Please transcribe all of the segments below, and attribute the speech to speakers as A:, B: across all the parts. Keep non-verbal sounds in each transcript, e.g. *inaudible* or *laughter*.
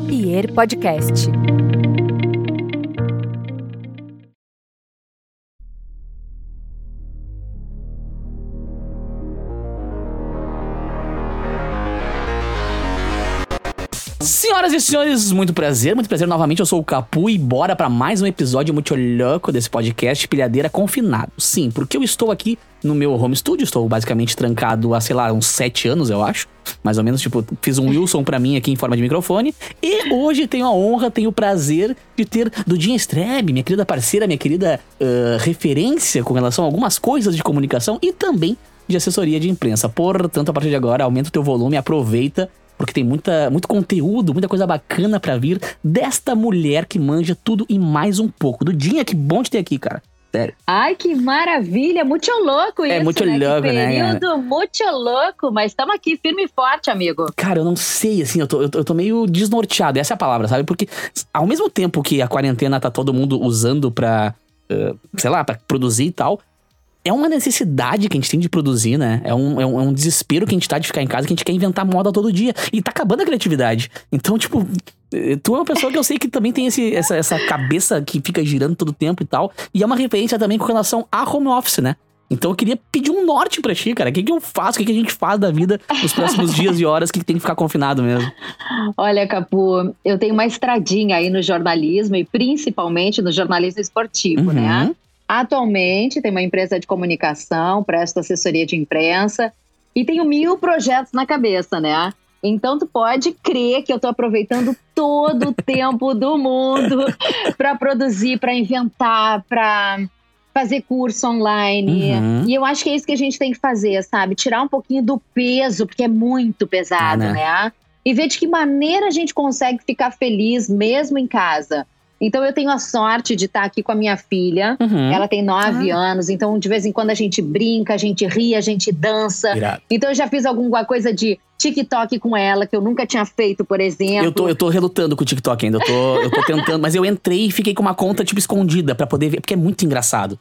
A: Papier Podcast.
B: Senhoras e senhores, muito prazer, muito prazer novamente. Eu sou o Capu e bora para mais um episódio muito louco desse podcast Pilhadeira Confinado. Sim, porque eu estou aqui no meu home studio, estou basicamente trancado há, sei lá, uns sete anos, eu acho. Mais ou menos, tipo, fiz um Wilson para mim aqui em forma de microfone. E hoje tenho a honra, tenho o prazer de ter Dudinha Streb, minha querida parceira, minha querida uh, referência com relação a algumas coisas de comunicação e também de assessoria de imprensa. Portanto, a partir de agora, aumenta o teu volume, aproveita porque tem muita, muito conteúdo, muita coisa bacana para vir desta mulher que manja tudo e mais um pouco. Dudinha, que bom te ter aqui, cara. Sério.
C: Ai, que maravilha! Muito louco isso,
B: É muito
C: né?
B: louco,
C: que
B: né,
C: período muito louco, mas estamos aqui firme e forte, amigo.
B: Cara, eu não sei, assim, eu tô, eu, tô, eu tô meio desnorteado, essa é a palavra, sabe? Porque ao mesmo tempo que a quarentena tá todo mundo usando pra, uh, sei lá, pra produzir e tal, é uma necessidade que a gente tem de produzir, né? É um, é um, é um desespero que a gente tá de ficar em casa, que a gente quer inventar moda todo dia. E tá acabando a criatividade. Então, tipo, eh, tu é uma pessoa que eu sei que também tem esse, essa, essa cabeça que fica girando todo tempo e tal. E é uma referência também com relação a home office, né? Então eu queria pedir um norte pra ti, cara. O que, que eu faço? O que, que a gente faz da vida nos próximos dias e horas que tem que ficar confinado mesmo?
C: Olha, Capu, eu tenho uma estradinha aí no jornalismo e principalmente no jornalismo esportivo,
B: Uhum.
C: né? Atualmente tem uma empresa de comunicação, presto assessoria de imprensa e tenho mil projetos na cabeça, né? Então tu pode crer que eu tô aproveitando todo o *laughs* tempo do mundo *laughs* para produzir, para inventar, para fazer curso online.
B: Uhum.
C: E eu acho que é isso que a gente tem que fazer, sabe? Tirar um pouquinho do peso, porque é muito pesado,
B: É, né?
C: né? E ver de que maneira a gente consegue ficar feliz mesmo em casa. Então eu tenho a sorte de estar aqui com a minha filha.
B: Uhum.
C: Ela tem nove anos, então de vez em quando a gente brinca, a gente ri, a gente dança.
B: Irado.
C: Então eu já fiz alguma coisa de TikTok com ela, que eu nunca tinha feito, por exemplo.
B: Eu tô, eu tô relutando com o TikTok ainda. Eu tô, eu tô tentando, mas eu entrei e fiquei com uma conta, tipo, escondida pra poder ver, porque é muito engraçado.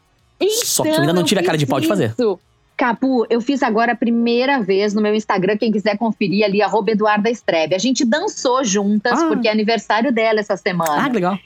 B: Só que eu ainda não tive a cara de pau de fazer.
C: Então, Isso. Capu, eu fiz agora a primeira vez no meu Instagram, quem quiser conferir ali, arroba Eduarda Strebe. A gente dançou juntas,
B: Ah.
C: porque é aniversário dela essa semana.
B: Ah, que legal.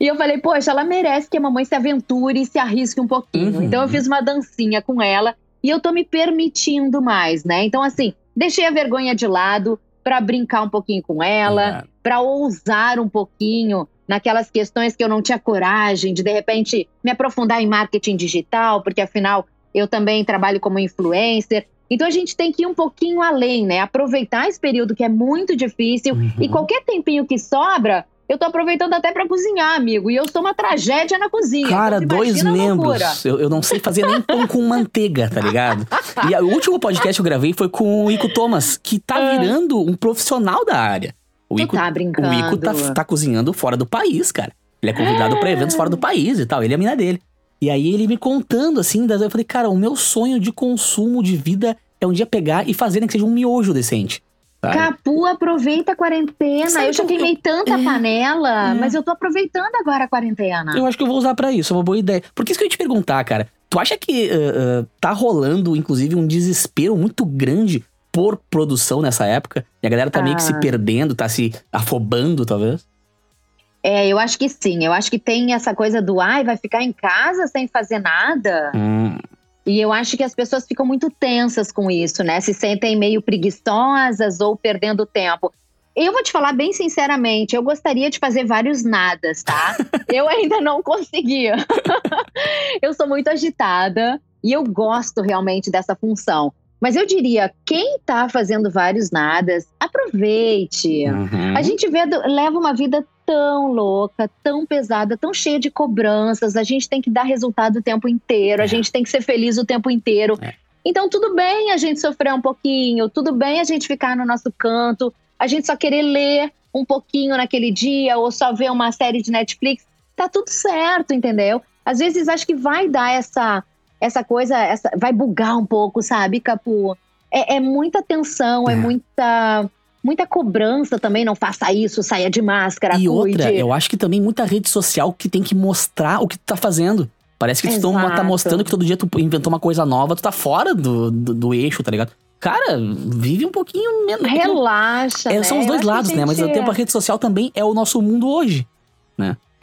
C: E eu falei, poxa, ela merece que a mamãe se aventure e se arrisque um pouquinho.
B: Uhum.
C: Então eu fiz uma dancinha com ela e eu tô me permitindo mais, né? Então, assim, deixei a vergonha de lado pra brincar um pouquinho com ela,
B: Irado.
C: pra ousar um pouquinho naquelas questões que eu não tinha coragem de de repente me aprofundar em marketing digital, porque afinal eu também trabalho como influencer. Então a gente tem que ir um pouquinho além, né? Aproveitar esse período que é muito difícil
B: Uhum.
C: e qualquer tempinho que sobra, eu tô aproveitando até pra cozinhar, amigo. E eu sou uma tragédia na cozinha.
B: Cara,
C: Então,
B: dois membros. Eu, eu não sei fazer nem pão com manteiga, tá ligado? E o último podcast que eu gravei foi com o Ico Thomas, que tá
C: Ah.
B: virando um profissional da área. O
C: Tu
B: Ico,
C: tá
B: o
C: brincando.
B: Ico tá, tá cozinhando fora do país, cara. Ele é convidado pra eventos fora do país e tal. Ele é a mina dele. E aí ele me contando assim, daí eu falei, cara, o meu sonho de consumo de vida é um dia pegar e fazer nem que seja um miojo decente. Sabe?
C: Capu, aproveita a quarentena.
B: Sabe
C: eu já
B: eu-
C: queimei tanta
B: é,
C: panela,
B: é.
C: mas eu tô aproveitando agora a quarentena.
B: Eu acho que eu vou usar pra isso, é uma boa ideia. Por que isso que eu ia te perguntar, cara? Tu acha que ah, ah, tá rolando, inclusive, um desespero muito grande por produção nessa época? E a galera tá meio que se
C: Ah.
B: perdendo, tá se afobando, talvez?
C: É, eu acho que sim. Eu acho que tem essa coisa do ai, vai ficar em casa sem fazer nada.
B: Hum,
C: E eu acho que as pessoas ficam muito tensas com isso, né? Se sentem meio preguiçosas ou perdendo tempo. Eu vou te falar bem sinceramente, eu gostaria de fazer vários nadas, tá? *laughs* eu ainda não conseguia. *laughs* eu sou muito agitada e eu gosto realmente dessa função. Mas eu diria, quem tá fazendo vários nadas, aproveite.
B: uhum.
C: A gente vê, leva uma vida tão louca, tão pesada, tão cheia de cobranças. A gente tem que dar resultado o tempo inteiro,
B: É.
C: a gente tem que ser feliz o tempo inteiro.
B: É.
C: Então, tudo bem a gente sofrer um pouquinho, tudo bem a gente ficar no nosso canto, a gente só querer ler um pouquinho naquele dia ou só ver uma série de Netflix. Tá tudo certo, entendeu? Às vezes acho que vai dar essa, essa coisa, essa, vai bugar um pouco, sabe, Capu? É, é muita tensão, é
B: É.
C: muita muita cobrança também, não faça isso, saia de máscara,
B: E
C: cuide.
B: outra, eu acho que também muita rede social que tem que mostrar o que tu tá fazendo. Parece que tu tá
C: Exato.
B: mostrando que todo dia tu inventou uma coisa nova, tu tá fora do, do, do eixo, tá ligado? cara, vive um pouquinho menos.
C: Relaxa.
B: É,
C: né?
B: São os dois lados,
C: a
B: né? Mas ao
C: gente-
B: tempo a rede social também é o nosso mundo hoje.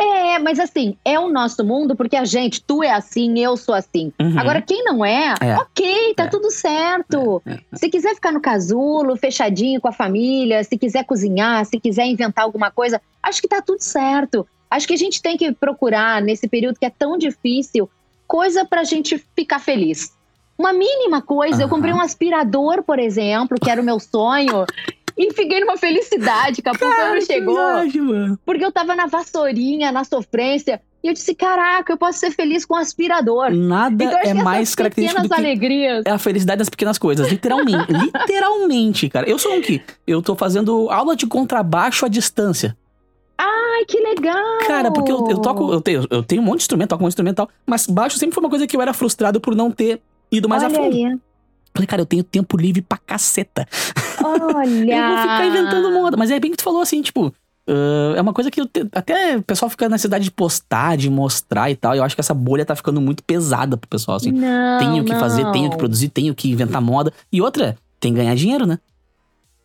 C: É, mas assim, é o nosso mundo porque a gente, tu é assim, eu sou assim.
B: Uhum.
C: Agora, quem não é,
B: É.
C: ok, tá
B: É.
C: tudo certo.
B: É, é.
C: Se quiser ficar no casulo, fechadinho com a família, se quiser cozinhar, se quiser inventar alguma coisa, acho que tá tudo certo. Acho que a gente tem que procurar, nesse período que é tão difícil, coisa pra gente ficar feliz. Uma mínima coisa. Eu
B: Aham.
C: comprei um aspirador, por exemplo, que era o meu sonho. *laughs* E fiquei numa felicidade, *laughs* Capu, quando chegou.
B: Verdade, mano.
C: Porque eu tava na vassourinha, na sofrência. E eu disse, caraca, eu posso ser feliz com um aspirador.
B: Nada
C: Então,
B: é mais característico do que
C: alegrias.
B: é a felicidade das pequenas coisas. Literalmente. *laughs* literalmente, cara. Eu sou um que eu tô fazendo aula de contrabaixo à distância.
C: Ai, que legal!
B: Cara, porque eu, eu toco, eu tenho, eu tenho um monte de instrumento, toco um instrumental, mas baixo sempre foi uma coisa que eu era frustrado por não ter ido mais
C: Olha
B: a fundo.
C: aí.
B: Falei, cara, eu tenho tempo livre pra caceta.
C: Olha! *laughs*
B: Eu vou ficar inventando moda. Mas é bem que tu falou assim, tipo. ah, é uma coisa que eu te- até o pessoal fica na cidade de postar, de mostrar e tal. E eu acho que essa bolha tá ficando muito pesada pro pessoal, assim.
C: Não,
B: tenho que fazer,
C: não.
B: tenho que produzir, tenho que inventar moda. E outra, tem que ganhar dinheiro, né?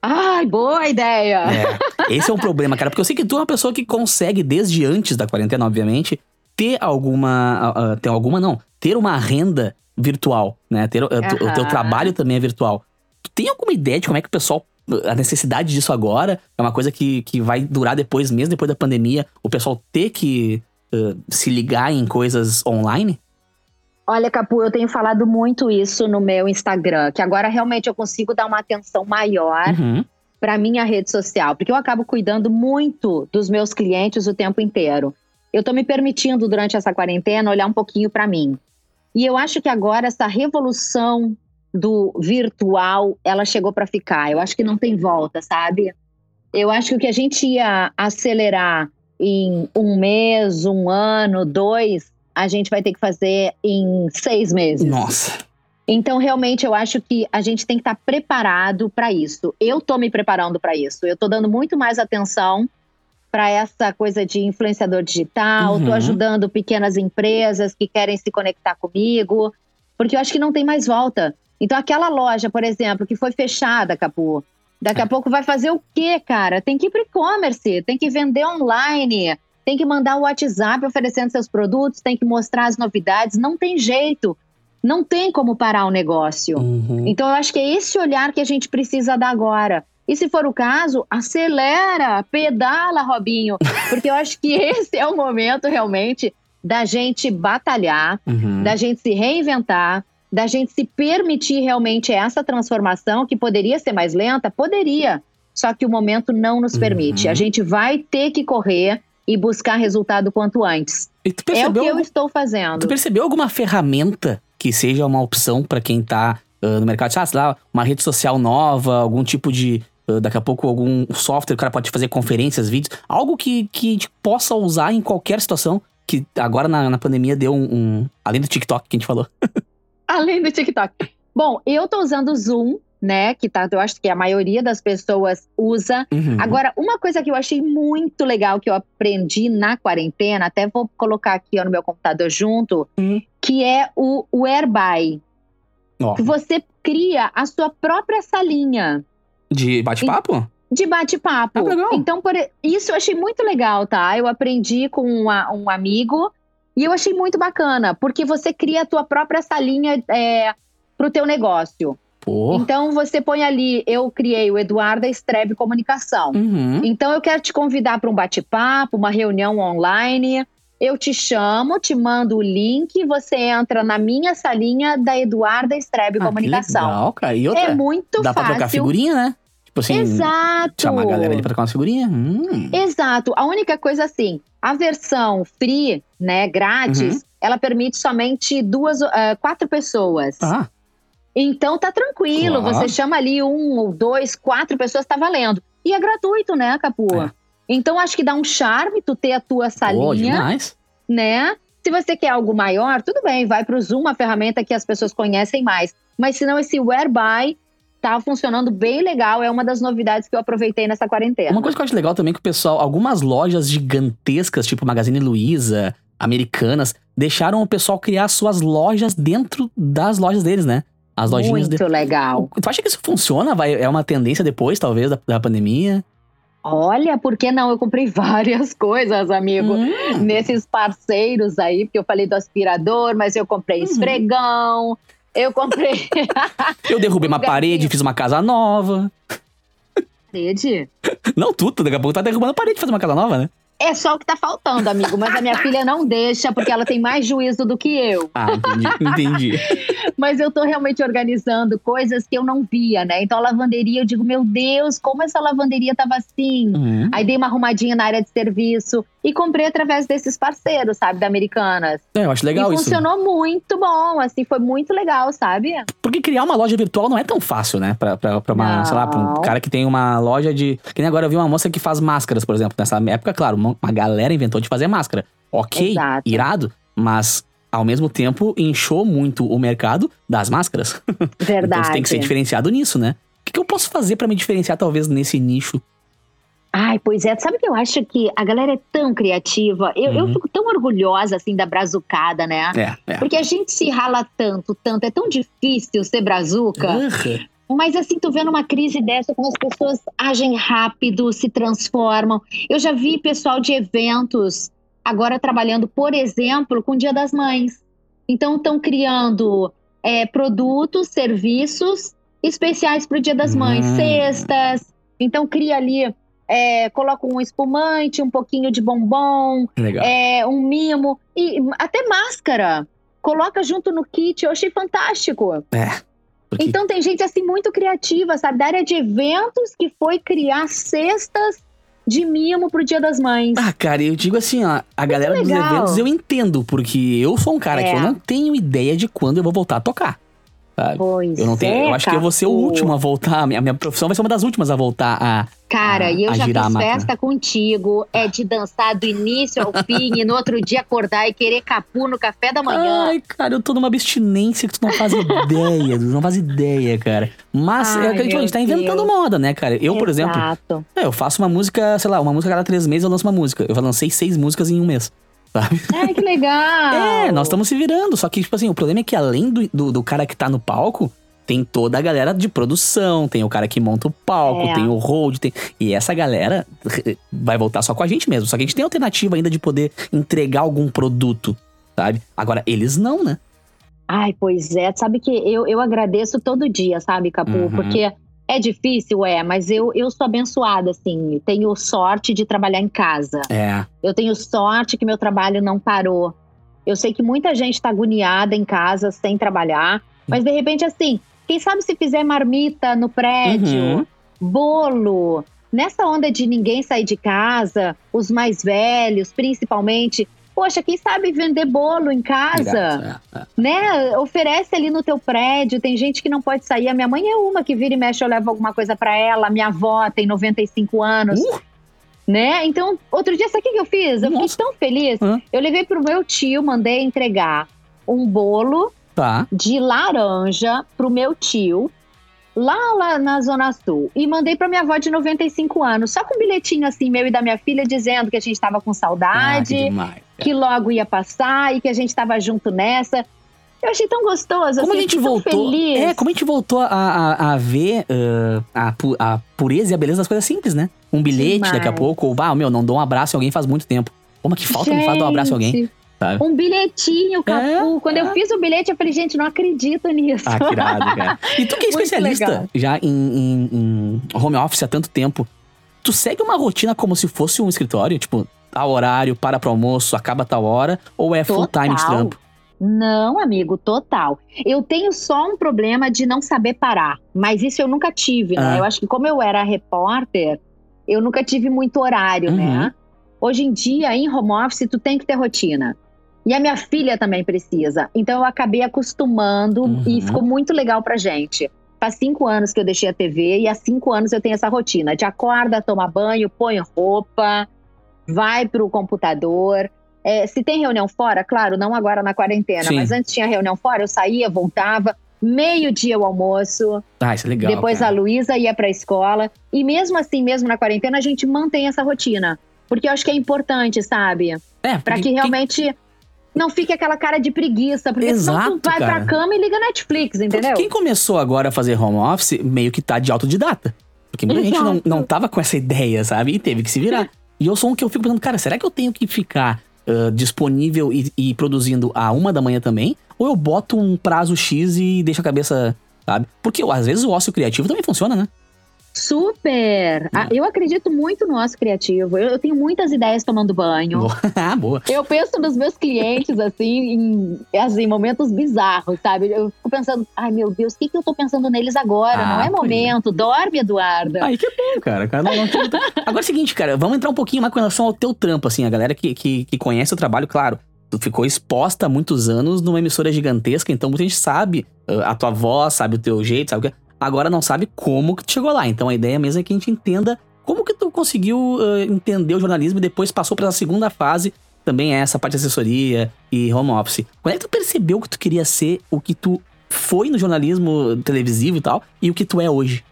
C: Ai, boa ideia!
B: É, esse é um problema, cara. Porque eu sei que tu é uma pessoa que consegue, desde antes da quarentena, obviamente, ter alguma. ah, ter alguma, não. Ter uma renda virtual, né? Ter, tu- o teu trabalho também é virtual. Tu tem alguma ideia de como é que o pessoal. A necessidade disso agora é uma coisa que, que vai durar depois, mesmo depois da pandemia, o pessoal ter que ah, se ligar em coisas online?
C: Olha, Capu, eu tenho falado muito isso no meu Instagram, que agora realmente eu consigo dar uma atenção maior
B: Uhum.
C: para minha rede social, porque eu acabo cuidando muito dos meus clientes o tempo inteiro. Eu tô me permitindo durante essa quarentena olhar um pouquinho para mim. E eu acho que agora essa revolução do virtual, ela chegou para ficar. Eu acho que não tem volta, sabe? Eu acho que o que a gente ia acelerar em um mês, um ano, dois, a gente vai ter que fazer em seis meses.
B: Nossa.
C: Então, realmente, eu acho que a gente tem que estar preparado para isso. Eu estou me preparando para isso. Eu estou dando muito mais atenção para essa coisa de influenciador digital. Estou
B: Uhum.
C: ajudando pequenas empresas que querem se conectar comigo, porque eu acho que não tem mais volta. Então, aquela loja, por exemplo, que foi fechada, Capu, daqui a pouco vai fazer o quê, cara? Tem que ir para e-commerce, tem que vender online, tem que mandar o WhatsApp oferecendo seus produtos, tem que mostrar as novidades. Não tem jeito. Não tem como parar o negócio.
B: Uhum.
C: Então, eu acho que é esse olhar que a gente precisa dar agora. E se for o caso, acelera, pedala, Robinho. Porque eu acho que *laughs* esse é o momento realmente da gente batalhar,
B: Uhum.
C: da gente se reinventar, da gente se permitir realmente essa transformação que poderia ser mais lenta, poderia. Só que o momento não nos permite.
B: Uhum.
C: A gente vai ter que correr e buscar resultado quanto antes.
B: E
C: É o que eu
B: algum-
C: estou fazendo.
B: Tu percebeu alguma ferramenta que seja uma opção pra quem tá ah, no mercado? Ah, sei lá, uma rede social nova, algum tipo de. Ah, daqui a pouco, algum software que o cara pode fazer conferências, vídeos. Algo que, que a gente possa usar em qualquer situação. Que agora na, na pandemia deu um, um- Além do TikTok que a gente falou. *laughs*
C: Além do TikTok. Bom, eu tô usando o Zoom, né? Que tá, eu acho que a maioria das pessoas usa.
B: Uhum.
C: Agora, uma coisa que eu achei muito legal que eu aprendi na quarentena, até vou colocar aqui ó, no meu computador junto,
B: Hum.
C: que é o Whereby. Que você cria a sua própria salinha
B: de bate-papo?
C: de bate-papo.
B: Ah.
C: Então, por isso eu achei muito legal, tá? Eu aprendi com uma- um amigo e eu achei muito bacana, porque você cria a tua própria salinha é, pro teu negócio.
B: Pô.
C: Então você põe ali, eu criei o Eduarda Strebe Comunicação.
B: Uhum.
C: Então eu quero te convidar para um bate-papo, uma reunião online. Eu te chamo, te mando o link, você entra na minha salinha da Eduarda Strebe
B: Ah,
C: Comunicação.
B: legal, cara. E outra,
C: É muito
B: dá pra trocar
C: fácil.
B: figurinha, né? Tipo assim,
C: Exato.
B: chamar a galera ali pra trocar uma figurinha. Hum.
C: Exato. A única coisa assim, a versão free, né, grátis,
B: Uhum.
C: ela permite somente duas, ah, quatro pessoas.
B: Ah,
C: Então tá tranquilo,
B: Claro.
C: você chama ali um ou dois, quatro pessoas, tá valendo. E é gratuito, né, Capu?
B: É.
C: Então acho que dá um charme tu ter a tua salinha,
B: demais.
C: né? Se você quer algo maior, tudo bem, vai pro Zoom, uma ferramenta que as pessoas conhecem mais. Mas se não, esse Whereby tá funcionando bem legal, é uma das novidades que eu aproveitei nessa quarentena.
B: Uma coisa que eu acho legal também é que o pessoal, algumas lojas gigantescas, tipo Magazine Luiza, americanas, deixaram o pessoal criar suas lojas dentro das lojas deles, né? As lojinhas
C: Muito
B: de...
C: legal.
B: Tu acha que isso funciona? Vai, é uma tendência depois, talvez, da, da pandemia?
C: Olha, por que não? Eu comprei *laughs* várias coisas, amigo.
B: Hum.
C: Nesses parceiros aí, porque eu falei do aspirador, mas eu comprei
B: Uhum.
C: esfregão. Eu comprei *laughs*
B: Eu derrubei uma
C: Um
B: parede, fiz uma casa nova.
C: parede.
B: Não tudo, daqui a pouco tá derrubando a parede, fazer uma casa nova, né?
C: É só o que tá faltando, amigo. Mas a minha filha não deixa, porque ela tem mais juízo do que eu.
B: Ah, entendi. entendi. *laughs*
C: Mas eu tô realmente organizando coisas que eu não via, né? Então a lavanderia, eu digo, meu Deus, como essa lavanderia tava assim?
B: Uhum.
C: Aí dei uma arrumadinha na área de serviço e comprei através desses parceiros, sabe, da Americanas.
B: É, eu acho legal
C: e
B: isso.
C: funcionou muito bom, assim, foi muito legal, sabe?
B: Porque criar uma loja virtual não é tão fácil, né? Pra, pra, pra uma,
C: Não.
B: sei lá, pra um cara que tem uma loja de. Que nem agora eu vi uma moça que faz máscaras, por exemplo. Nessa época, claro, uma, uma galera inventou de fazer máscara. Ok,
C: Exato.
B: irado, mas ao mesmo tempo inchou muito o mercado das máscaras.
C: Verdade. *laughs*
B: Então você tem que ser diferenciado nisso, né? O que, que eu posso fazer pra me diferenciar, talvez, nesse nicho?
C: Ai, pois é. Sabe que eu acho que a galera é tão criativa. Eu, eu
B: Uhum.
C: fico tão orgulhosa, assim, da brazucada, né?
B: É, é.
C: Porque a gente se rala tanto, tanto. É tão difícil ser brazuca.
B: Uhum.
C: Mas assim, tu vendo uma crise dessa, como as pessoas agem rápido, se transformam. Eu já vi pessoal de eventos agora trabalhando, por exemplo, com o Dia das Mães. Então, estão criando é, produtos, serviços especiais para o Dia das Mães,
B: Hum.
C: cestas. Então, cria ali, é, coloca um espumante, um pouquinho de bombom, é, um mimo e até máscara. Coloca junto no kit, eu achei fantástico.
B: Porque-
C: Então tem gente assim muito criativa, sabe? Da área de eventos que foi criar cestas de mimo pro Dia das Mães.
B: Ah, cara, eu digo assim, ó, a galera dos
C: legal.
B: eventos eu entendo, porque eu sou um cara que
C: É.
B: eu não tenho ideia de quando eu vou voltar a tocar. Sabe?
C: Pois
B: Eu não tenho,
C: é,
B: eu acho que eu vou ser o último a voltar, a minha, a minha profissão vai ser uma das últimas a voltar a
C: Cara,
B: a-
C: e eu já fiz festa contigo, é de dançar do início ao fim e no outro dia acordar e querer capu no café da manhã.
B: Ai, cara, eu tô numa abstinência que tu não faz ideia, tu não faz ideia, cara. Mas
C: Ai,
B: é que a gente, a gente tá inventando
C: Deus.
B: moda, né, cara? Eu, por exemplo,
C: Exato.
B: é, eu faço uma música, sei lá, uma música a cada três meses eu lanço uma música. Eu lancei seis músicas em um mês, sabe? *laughs*
C: Ai, que legal.
B: É, nós estamos se virando. Só que, tipo assim, o problema é que além do, do, do cara que tá no palco, tem toda a galera de produção, tem o cara que monta o palco,
C: É.
B: tem o hold, tem. E essa galera vai voltar só com a gente mesmo. Só que a gente tem alternativa ainda de poder entregar algum produto, sabe? Agora, eles não, né?
C: Ai, pois é. Sabe que eu, eu agradeço todo dia, sabe, Capu?
B: Uhum.
C: Porque é difícil, é, mas eu, eu sou abençoada, assim. Tenho sorte de trabalhar em casa.
B: É.
C: Eu tenho sorte que meu trabalho não parou. Eu sei que muita gente está agoniada em casa sem trabalhar, mas de repente, assim, quem sabe se fizer marmita no prédio,
B: Uhum.
C: bolo, nessa onda de ninguém sair de casa, os mais velhos, principalmente. Poxa, quem sabe vender bolo em casa?
B: É, é.
C: né? Oferece ali no teu prédio. Tem gente que não pode sair. A minha mãe é uma que vira e mexe, eu levo alguma coisa pra ela. A minha avó tem 95 anos,
B: Uh,
C: né? Então, outro dia, sabe o que que eu fiz? Eu
B: Nossa.
C: fiquei tão feliz.
B: Hã?
C: Eu levei pro meu tio, mandei entregar um bolo
B: tá.
C: de laranja pro meu tio. Lá, lá na Zona Sul. E mandei pra minha avó de 95 anos. Só com um bilhetinho assim, meu e da minha filha, dizendo que a gente tava com
B: Ah,
C: saudade
B: demais.
C: Que logo ia passar e que a gente tava junto nessa. Eu achei tão gostoso,
B: Como
C: assim,
B: a gente voltou.
C: feliz.
B: É, como a gente voltou a, a, a ver ah, a, pu- a pureza e a beleza das coisas simples, né? Um bilhete
C: Demais.
B: daqui a pouco, ou, ah, meu, não dou um abraço em alguém faz muito tempo. Como que falta me faz dar um abraço em alguém?
C: Gente,
B: sabe?
C: Um bilhetinho, Capu.
B: É,
C: Quando
B: é.
C: eu fiz o bilhete, eu falei, gente, não acredito nisso.
B: Ah, que irado, cara. E tu que é *laughs* especialista já em, em- em home office há tanto tempo, tu segue uma rotina como se fosse um escritório? Tipo, tal horário, para pro almoço, acaba tal hora? Ou é full time de trampo?
C: Não, amigo, total. Eu tenho só um problema de não saber parar, mas isso eu nunca tive, né?
B: Ah.
C: Eu acho que como eu era repórter, eu nunca tive muito horário,
B: Uhum.
C: né? Hoje em dia, em home office, tu tem que ter rotina. E a minha filha também precisa. Então eu acabei acostumando
B: Uhum.
C: e ficou muito legal pra gente. Faz cinco anos que eu deixei a TV e há cinco anos eu tenho essa rotina. De acorda, toma banho, põe roupa, vai pro computador. É, se tem reunião fora, claro, não agora na quarentena,
B: Sim.
C: mas antes tinha reunião fora, eu saía, voltava, meio-dia o almoço,
B: Ah, isso é legal.
C: depois a
B: cara.
C: Luísa ia pra escola. E mesmo assim, mesmo na quarentena, a gente mantém essa rotina. Porque eu acho que é importante, sabe?
B: É,
C: Pra
B: porque
C: que
B: quem-
C: realmente não fique aquela cara de preguiça, porque
B: Exato,
C: senão tu vai
B: cara.
C: pra cama e liga Netflix, entendeu?
B: Porque quem começou agora a fazer home office meio que tá de autodidata. Porque muita gente não,
C: Exato.
B: não tava com essa ideia, sabe? E teve que se virar. E eu sou um que eu fico pensando, cara, será que eu tenho que ficar ah, disponível e, e produzindo a uma da manhã também? Ou eu boto um prazo X e deixo a cabeça, sabe? Porque às vezes o ócio criativo também funciona, né?
C: Super! Ah, eu acredito muito no nosso criativo. Eu, eu tenho muitas ideias tomando banho. *laughs*
B: ah, boa.
C: Eu penso nos meus clientes, assim, em assim, momentos bizarros, sabe? Eu fico pensando, ai meu Deus, o que, que eu tô pensando neles agora?
B: Ah,
C: Não é
B: é.
C: momento. Dorme, Eduarda.
B: Aí que é bom, cara. Cada um tem- Agora é o seguinte, cara, vamos entrar um pouquinho mais com relação ao teu trampo, assim, a galera que, que, que conhece o trabalho, claro. Tu ficou exposta há muitos anos numa emissora gigantesca, então muita gente sabe uh, a tua voz, sabe o teu jeito, sabe o que. Agora não sabe como que tu chegou lá. Então a ideia mesmo é que a gente entenda como que tu conseguiu uh, entender o jornalismo e depois passou pra essa segunda fase, também é essa parte de assessoria e home office. Quando é que tu percebeu que tu queria ser o que tu foi no jornalismo televisivo e tal, e o que tu é hoje?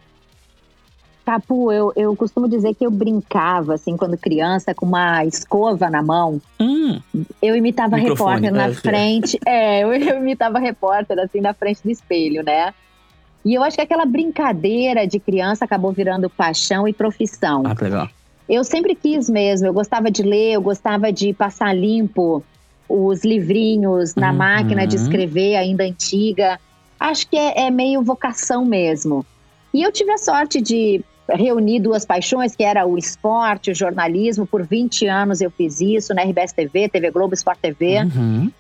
C: Capu, eu, eu costumo dizer que eu brincava, assim, quando criança, com uma escova na mão.
B: Hum,
C: Eu imitava repórter na
B: é, é.
C: frente. É, eu, eu imitava repórter, assim, na frente do espelho, né? E eu acho que aquela brincadeira de criança acabou virando paixão e profissão.
B: ah, que legal.
C: Eu sempre quis mesmo, eu gostava de ler, eu gostava de passar limpo os livrinhos na
B: Uhum.
C: máquina de escrever, ainda antiga. Acho que é, é meio vocação mesmo. E eu tive a sorte de reunir duas paixões, que era o esporte, o jornalismo. Por 20 anos eu fiz isso na RBS TV, TV Globo, Sport TV.
B: Uhum.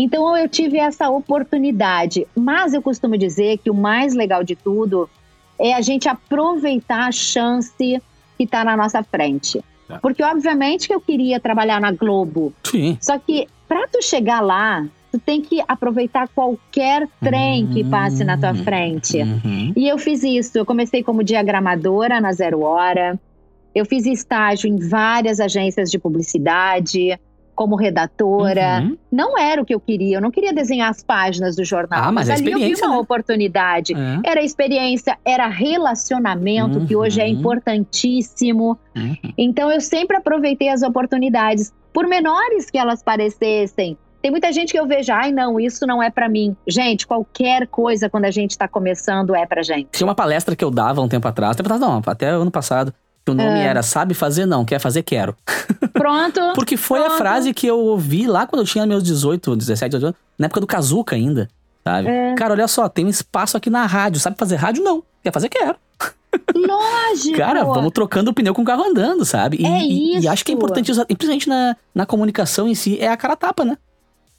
C: Então eu tive essa oportunidade. Mas eu costumo dizer que o mais legal de tudo é a gente aproveitar a chance que está na nossa frente.
B: Tá.
C: Porque, obviamente, que eu queria trabalhar na Globo.
B: Sim.
C: Só que, para tu chegar lá, tu tem que aproveitar qualquer trem que passe na tua
B: Hum.
C: frente.
B: Uhum.
C: E eu fiz isso. Eu comecei como diagramadora na Zero Hora. Eu fiz estágio em várias agências de publicidade, como redatora.
B: Uhum.
C: Não era o que eu queria. Eu não queria desenhar as páginas do jornal.
B: Ah, mas é
C: ali eu vi uma
B: né?
C: oportunidade.
B: É.
C: Era experiência, era relacionamento, que hoje é
B: Uhum.
C: importantíssimo.
B: Uhum.
C: Então eu sempre aproveitei as oportunidades, por menores que elas parecessem. Tem muita gente que eu vejo, ai não, isso não é pra mim. Gente, qualquer coisa quando a gente tá começando é pra gente.
B: Tinha uma palestra que eu dava um tempo atrás, tempo atrás não, até ano passado, que o nome
C: É.
B: era Sabe Fazer Não, Quer Fazer Quero. *laughs*
C: Pronto.
B: Porque foi a
C: Pronto.
B: frase que eu ouvi lá quando eu tinha meus 18, 17, 18 anos, na época do Kazuca ainda, sabe?
C: É.
B: Cara, olha só, tem um espaço aqui na rádio, sabe fazer rádio? Não. Quer fazer? Quero.
C: Lógico.
B: Cara, vamos trocando o pneu com o carro andando, sabe? E,
C: É
B: e- e
C: isso.
B: acho que é importante, usar- e principalmente na, na comunicação em si, é a cara a tapa, né?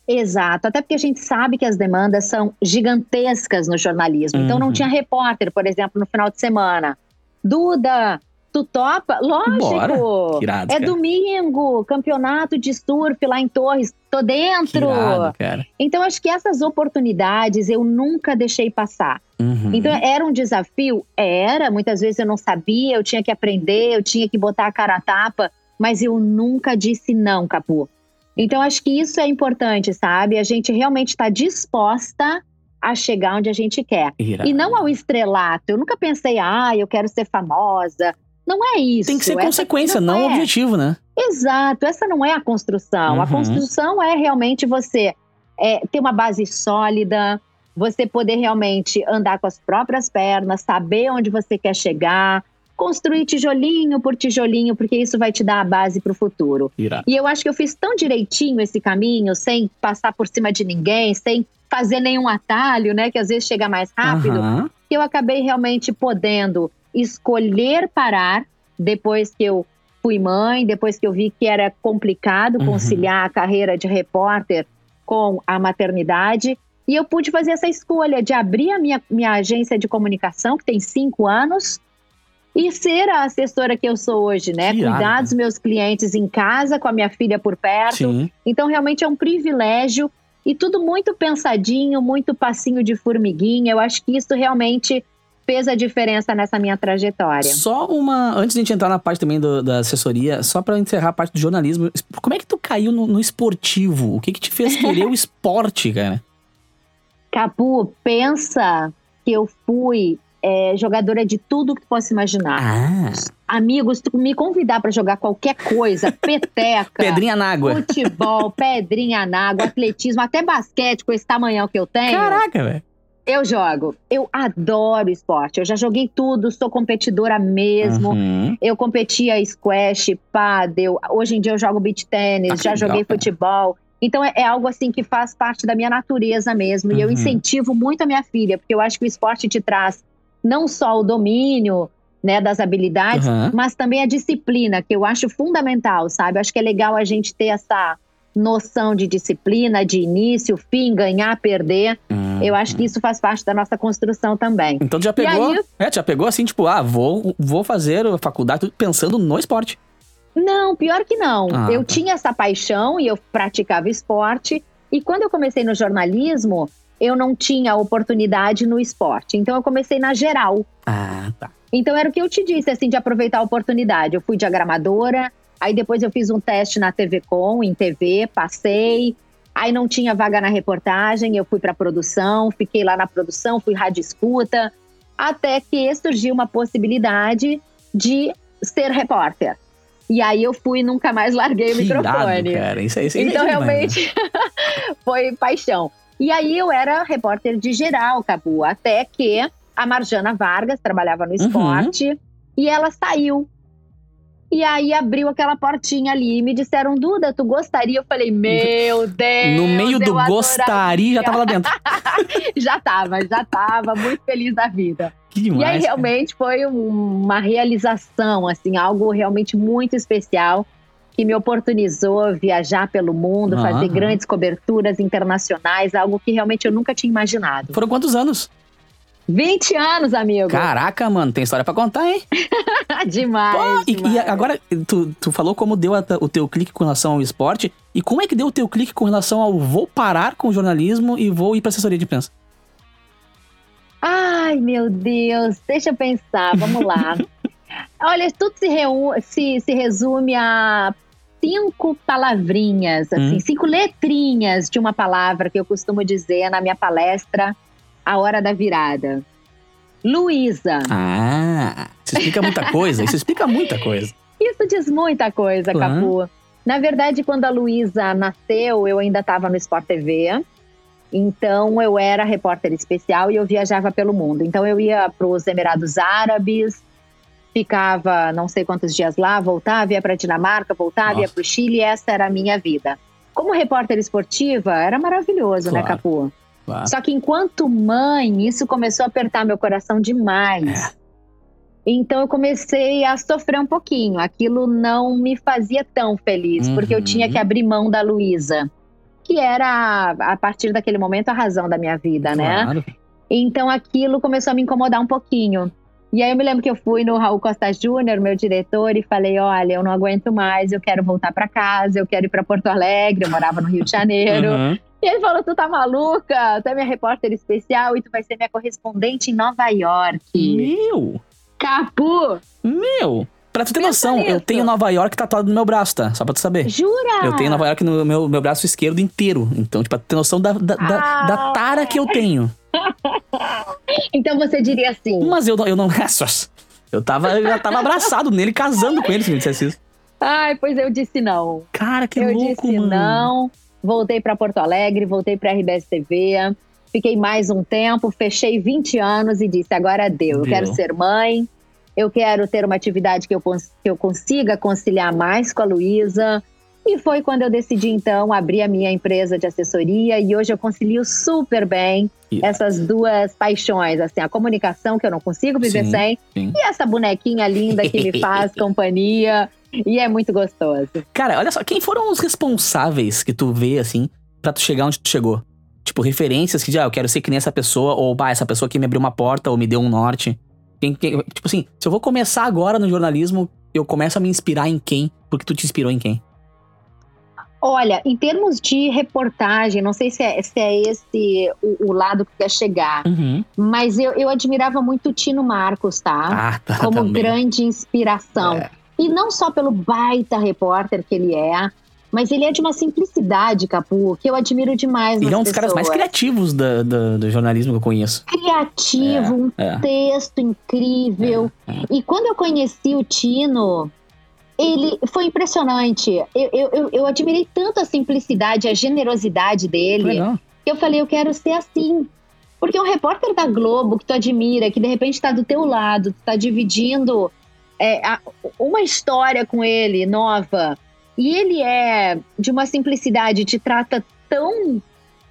C: Exato, até porque a gente sabe que as demandas são gigantescas no jornalismo. Então não
B: Uhum.
C: tinha repórter, por exemplo, no final de semana. Duda, tu topa? Lógico.
B: Bora. Irado,
C: é domingo, campeonato de surf lá em Torres, tô dentro.
B: irado, cara.
C: Então acho que essas oportunidades eu nunca deixei passar.
B: Uhum.
C: Então era um desafio? Era, muitas vezes eu não sabia, eu tinha que aprender, eu tinha que botar a cara a tapa, mas eu nunca disse não, Capu. Então acho que isso é importante, sabe? A gente realmente está disposta a chegar onde a gente quer.
B: Irado.
C: E não ao estrelato. Eu nunca pensei, ah, eu quero ser famosa. Não é isso.
B: Tem que ser
C: Essa
B: consequência, não,
C: é.
B: objetivo, né?
C: Exato, essa não é a construção. A
B: Uhum.
C: construção é realmente você é, ter uma base sólida, você poder realmente andar com as próprias pernas, saber onde você quer chegar, construir tijolinho por tijolinho, porque isso vai te dar a base para o futuro. E eu acho que eu fiz tão direitinho esse caminho, sem passar por cima de ninguém, sem fazer nenhum atalho, né? Que às vezes chega mais rápido
B: Aham.
C: que eu acabei realmente podendo escolher parar depois que eu fui mãe, depois que eu vi que era complicado
B: Uhum.
C: conciliar a carreira de repórter com a maternidade. E eu pude fazer essa escolha de abrir a minha, minha agência de comunicação, que tem cinco anos, e ser a assessora que eu sou hoje, né?
B: Que
C: Cuidar
B: cara.
C: dos meus clientes em casa, com a minha filha por perto.
B: Sim.
C: Então, realmente é um privilégio e tudo muito pensadinho, muito passinho de formiguinha. Eu acho que isso realmente fez a diferença nessa minha trajetória.
B: Só uma. Antes de a gente entrar na parte também do- da assessoria, só pra encerrar a parte do jornalismo, como é que tu caiu no, no esportivo? O que que te fez querer o *laughs* esporte, cara?
C: Capu, pensa que eu fui é, jogadora de tudo que tu possa imaginar.
B: Ah.
C: Amigos, tu me convidar pra jogar qualquer coisa, *laughs* peteca,
B: Pedrinha na água.
C: futebol, pedrinha na água, atletismo, até basquete com esse tamanhão que eu tenho,
B: Caraca, velho.
C: Eu jogo. Eu adoro esporte. Eu já joguei tudo, sou competidora mesmo.
B: Uhum.
C: Eu competia squash, pádel. Hoje em dia eu jogo beach tênis,
B: Ah,
C: já
B: legal,
C: joguei
B: cara.
C: futebol. Então é, é algo assim que faz parte da minha natureza mesmo. E eu
B: Uhum.
C: incentivo muito a minha filha, porque eu acho que o esporte te traz não só o domínio, né, das habilidades,
B: Uhum.
C: mas também a disciplina, que eu acho fundamental, sabe? Eu acho que é legal a gente ter essa noção de disciplina, de início, fim, ganhar, perder.
B: Uhum.
C: Eu acho que isso faz parte da nossa construção também.
B: Então já pegou.
C: aí-
B: É, já pegou assim, tipo, ah, vou, vou fazer a faculdade pensando no esporte.
C: Não, pior que não.
B: Ah,
C: eu
B: tá.
C: tinha essa paixão e eu praticava esporte. E quando eu comecei no jornalismo, eu não tinha oportunidade no esporte. Então eu comecei na geral.
B: Ah, tá.
C: Então era o que eu te disse, assim, de aproveitar a oportunidade. Eu fui diagramadora, aí depois eu fiz um teste na TV Com, em TV, passei. Aí não tinha vaga na reportagem, eu fui para produção, fiquei lá na produção, fui rádio escuta, até que surgiu uma possibilidade de ser repórter. E aí eu fui e nunca mais larguei o
B: Que irado,
C: microfone.
B: cara. Isso aí, isso aí
C: Então,
B: demais, né?
C: realmente, *laughs* foi paixão. E aí eu era repórter de geral, Cabu, até que a Marjana Vargas trabalhava
B: Uhum.
C: no esporte e ela saiu. E aí abriu aquela portinha ali e me disseram, Duda, tu gostaria? Eu falei, meu Deus!
B: No meio do
C: adoraria."
B: gostaria, já tava lá dentro. *laughs*
C: Já tava, já tava, muito feliz da vida.
B: Que demais.
C: E aí realmente foi um- uma realização, assim, algo realmente muito especial que me oportunizou viajar pelo mundo, fazer
B: Aham.
C: grandes coberturas internacionais, algo que realmente eu nunca tinha imaginado.
B: Foram quantos anos?
C: 20 anos, amigo.
B: Caraca, mano, tem história pra contar, hein? *laughs*
C: demais,
B: Pô, e,
C: demais.
B: e agora, tu, tu falou como deu a- o teu clique com relação ao esporte. E como é que deu o teu clique com relação ao vou parar com o jornalismo e vou ir pra assessoria de imprensa?
C: Ai, meu Deus, deixa eu pensar, vamos lá. *laughs* Olha, tudo se, se, se resume a cinco palavrinhas, assim,
B: Hum.
C: cinco letrinhas de uma palavra que eu costumo dizer na minha palestra, A Hora da Virada. Luísa.
B: Ah, isso explica muita coisa. Isso explica muita coisa. *laughs*
C: Isso diz muita coisa,
B: Uhum.
C: Capu. Na verdade, quando a Luísa nasceu, eu ainda estava no Sport TV. Então, eu era repórter especial e eu viajava pelo mundo. Então, eu ia para os Emirados Árabes, ficava não sei quantos dias lá, voltava, ia para Dinamarca, voltava, ia
B: Nossa.
C: para o Chile, essa era a minha vida. Como repórter esportiva, era maravilhoso, né,
B: Claro.
C: Capu? Só que enquanto mãe, isso começou a apertar meu coração demais.
B: É.
C: Então eu comecei a sofrer um pouquinho. Aquilo não me fazia tão feliz, porque eu
B: Uhum.
C: tinha que abrir mão da Luísa, que era, a partir daquele momento, a razão da minha vida, né?
B: Claro.
C: Então aquilo começou a me incomodar um pouquinho. E aí eu me lembro que eu fui no Raul Costa Júnior, meu diretor, e falei: olha, eu não aguento mais, eu quero voltar para casa, eu quero ir para Porto Alegre, eu morava no Rio de Janeiro.
B: Uhum.
C: E ele falou: Tu tá maluca? Tu é minha repórter especial e tu vai ser minha correspondente em Nova York.
B: Meu,
C: Capu!
B: meu. Pra tu ter
C: Pensa
B: noção, eu tenho Nova York tatuado no meu braço, tá? Só pra tu saber.
C: Jura?
B: Eu tenho Nova York no meu, meu braço esquerdo inteiro. Então, tipo, pra tu ter noção da, da, da,
C: Ah.
B: da tara que eu tenho. *laughs*
C: Então você diria assim:
B: Mas eu, não- eu não. *laughs* Eu tava, eu tava abraçado nele, casando com ele, se me dissesse isso.
C: Ai, pois eu disse não.
B: Cara, que
C: eu
B: louco,
C: disse
B: mano.
C: não. Voltei pra Porto Alegre, voltei pra RBS TV. Fiquei mais um tempo, fechei 20 anos e disse: agora deu. Eu
B: Deu.
C: quero ser mãe, eu quero ter uma atividade que eu, cons- que eu consiga conciliar mais com a Luísa. E foi quando eu decidi, então, abrir a minha empresa de assessoria e hoje eu concilio super bem
B: E-
C: essas duas paixões, assim, a comunicação que eu não consigo viver
B: Sim,
C: sem
B: sim.
C: e essa bonequinha linda que me faz *laughs* companhia e é muito gostoso.
B: Cara, olha só, quem foram os responsáveis que tu vê, assim, pra tu chegar onde tu chegou? Tipo, referências que, ah, eu quero ser que nem essa pessoa, ou, bah, essa pessoa que me abriu uma porta ou me deu um norte. Quem- quem- tipo assim, se eu vou começar agora no jornalismo, eu começo a me inspirar em quem? Porque tu te inspirou em quem?
C: Olha, em termos de reportagem, não sei se é, se é esse o, o lado que quer chegar,
B: Uhum.
C: mas eu, eu admirava muito o Tino Marcos, tá?
B: Ah, tá.
C: Como
B: também.
C: grande inspiração.
B: É.
C: E não só pelo baita repórter que ele é, Mas ele é de uma simplicidade, Capu, que eu admiro demais.
B: Ele é um dos caras mais criativos da, da, do jornalismo que eu conheço.
C: Criativo, um é. texto incrível. É, é. E quando eu conheci o Tino, ele foi impressionante. Eu, eu, eu, eu admirei tanto a simplicidade, a generosidade dele, Legal. que eu falei, eu quero ser assim. Porque um repórter da Globo que tu admira, que de repente está do teu lado, tu tá dividindo é, uma história com ele nova e ele é de uma simplicidade, te trata tão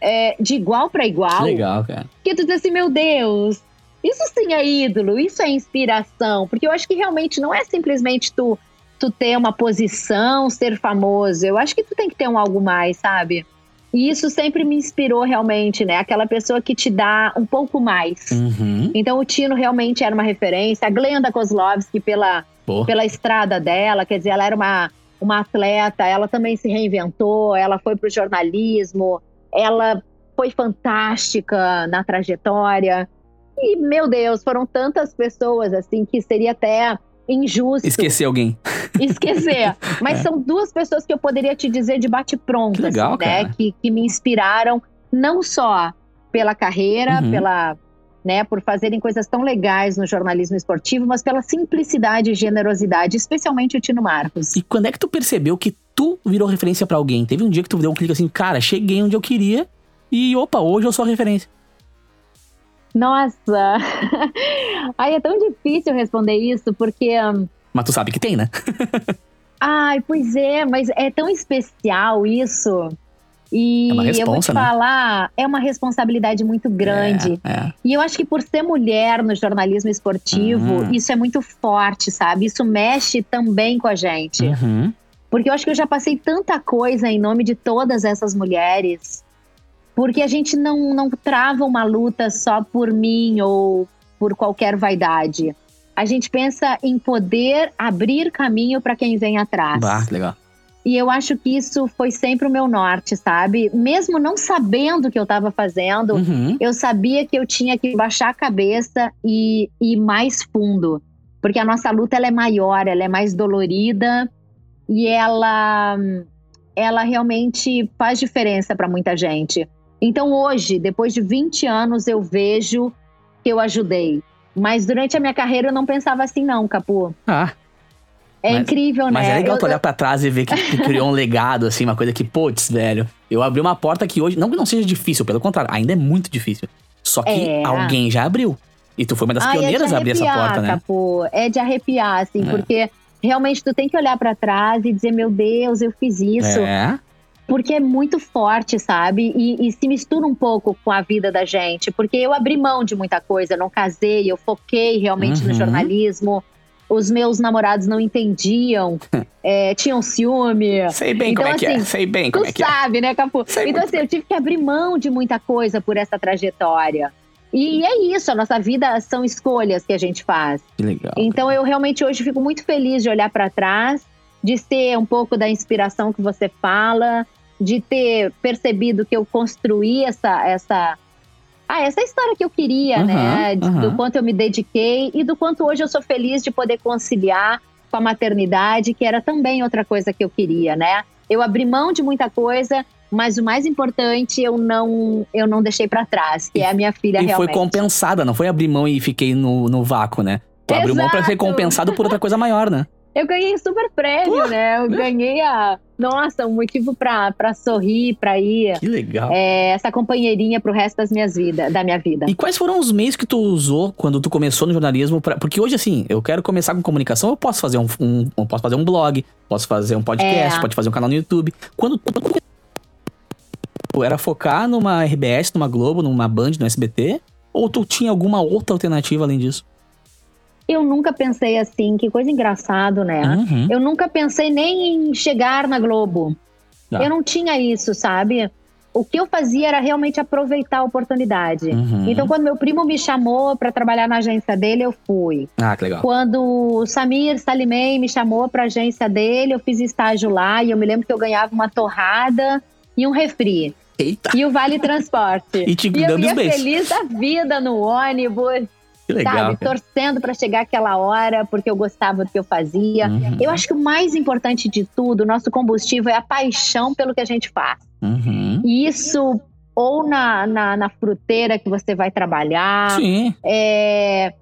C: é, de igual para igual.
B: Legal, cara.
C: Que tu diz assim, meu Deus, isso sim é ídolo, isso é inspiração. Porque eu acho que realmente não é simplesmente tu, tu ter uma posição, ser famoso. Eu acho que tu tem que ter um algo mais, sabe? E isso sempre me inspirou realmente, né? Aquela pessoa que te dá um pouco mais.
B: Uhum.
C: Então o Tino realmente era uma referência. A Glenda Kozlovski, pela, pela estrada dela, quer dizer, ela era uma uma atleta, ela também se reinventou, ela foi para o jornalismo, ela foi fantástica na trajetória. E, meu Deus, foram tantas pessoas assim que seria até injusto.
B: Esquecer alguém. *laughs*
C: Esquecer. Mas é. são duas pessoas que eu poderia te dizer de bate-pronto,
B: assim,
C: né? Que, que me inspiraram não só pela carreira, uhum. pela né, por fazerem coisas tão legais no jornalismo esportivo, mas pela simplicidade e generosidade, especialmente o Tino Marcos.
B: E quando é que tu percebeu que tu virou referência para alguém? Teve um dia que tu deu um clique assim, cara, cheguei onde eu queria e opa, hoje eu sou a referência.
C: Nossa! *laughs* Ai, é tão difícil responder isso, porque. Hum,
B: mas tu sabe que tem, né? *laughs*
C: Ai, pois é, mas é tão especial isso. E é eu vou te né? falar, é uma responsabilidade muito grande.
B: É, é.
C: E eu acho que por ser mulher no jornalismo esportivo, uhum. isso é muito forte, sabe? Isso mexe também com a gente.
B: Uhum.
C: Porque eu acho que eu já passei tanta coisa em nome de todas essas mulheres. Porque a gente não, não trava uma luta só por mim ou por qualquer vaidade. A gente pensa em poder abrir caminho para quem vem atrás.
B: Bah, legal.
C: E eu acho que isso foi sempre o meu norte, sabe? Mesmo não sabendo o que eu estava fazendo,
B: uhum.
C: eu sabia que eu tinha que baixar a cabeça e ir mais fundo. Porque a nossa luta ela é maior, ela é mais dolorida e ela, ela realmente faz diferença para muita gente. Então hoje, depois de 20 anos, eu vejo que eu ajudei. Mas durante a minha carreira eu não pensava assim, não, Capu.
B: Ah.
C: É mas, incrível, né?
B: Mas é legal eu, tu olhar pra trás e ver que, que criou um *laughs* legado, assim, uma coisa que, putz, velho, eu abri uma porta que hoje, não que não seja difícil, pelo contrário, ainda é muito difícil. Só que é. alguém já abriu. E tu foi uma das Ai, pioneiras é a abrir essa porta, né?
C: Capô. É de arrepiar, assim, é. porque realmente tu tem que olhar para trás e dizer, meu Deus, eu fiz isso.
B: É.
C: Porque é muito forte, sabe? E, e, se mistura um pouco com a vida da gente. Porque eu abri mão de muita coisa, eu não casei, eu foquei realmente uhum. no jornalismo os meus namorados não entendiam, *laughs* é, tinham ciúme.
B: Sei bem então, como é assim, que é, assim, sei bem como é que
C: é. sabe, né, Capu?
B: Sei
C: então, assim,
B: bem.
C: eu tive que abrir mão de muita coisa por essa trajetória. E é isso, a nossa vida são escolhas que a gente faz.
B: Que legal.
C: Então, eu realmente hoje fico muito feliz de olhar para trás, de ser um pouco da inspiração que você fala, de ter percebido que eu construí essa, essa ah, essa história que eu queria, uhum, né? Uhum. Do quanto eu me dediquei e do quanto hoje eu sou feliz de poder conciliar com a maternidade, que era também outra coisa que eu queria, né? Eu abri mão de muita coisa, mas o mais importante eu não eu não deixei para trás, que e, é a minha filha
B: e
C: realmente.
B: E foi compensada, não foi abrir mão e fiquei no, no vácuo, né? Tu abriu mão pra ser compensado por outra coisa maior, né?
C: Eu ganhei super prêmio, uh, né? Eu ganhei a. Nossa, um motivo pra, pra sorrir, pra ir.
B: Que legal.
C: É, essa companheirinha pro resto das minhas vida, da minha vida.
B: E quais foram os meios que tu usou quando tu começou no jornalismo? Pra, porque hoje, assim, eu quero começar com comunicação, eu posso fazer um, um eu posso fazer um blog, posso fazer um podcast, é. pode fazer um canal no YouTube. Quando tu era focar numa RBS, numa Globo, numa Band, no SBT? Ou tu tinha alguma outra alternativa além disso?
C: Eu nunca pensei assim, que coisa engraçado, né?
B: Uhum.
C: Eu nunca pensei nem em chegar na Globo. Ah. Eu não tinha isso, sabe? O que eu fazia era realmente aproveitar a oportunidade.
B: Uhum.
C: Então, quando meu primo me chamou para trabalhar na agência dele, eu fui.
B: Ah, que legal.
C: Quando o Samir Salimei me chamou para agência dele, eu fiz estágio lá e eu me lembro que eu ganhava uma torrada e um refri.
B: Eita.
C: E o Vale Transporte. *laughs*
B: e te
C: e eu ia
B: feliz
C: da vida no ônibus.
B: Que legal.
C: sabe?
B: cara.
C: Torcendo para chegar aquela hora, porque eu gostava do que eu fazia.
B: Uhum.
C: Eu acho que o mais importante de tudo, o nosso combustível é a paixão pelo que a gente faz.
B: Uhum.
C: E isso, ou na, na, na fruteira que você vai trabalhar,
B: Sim.
C: é,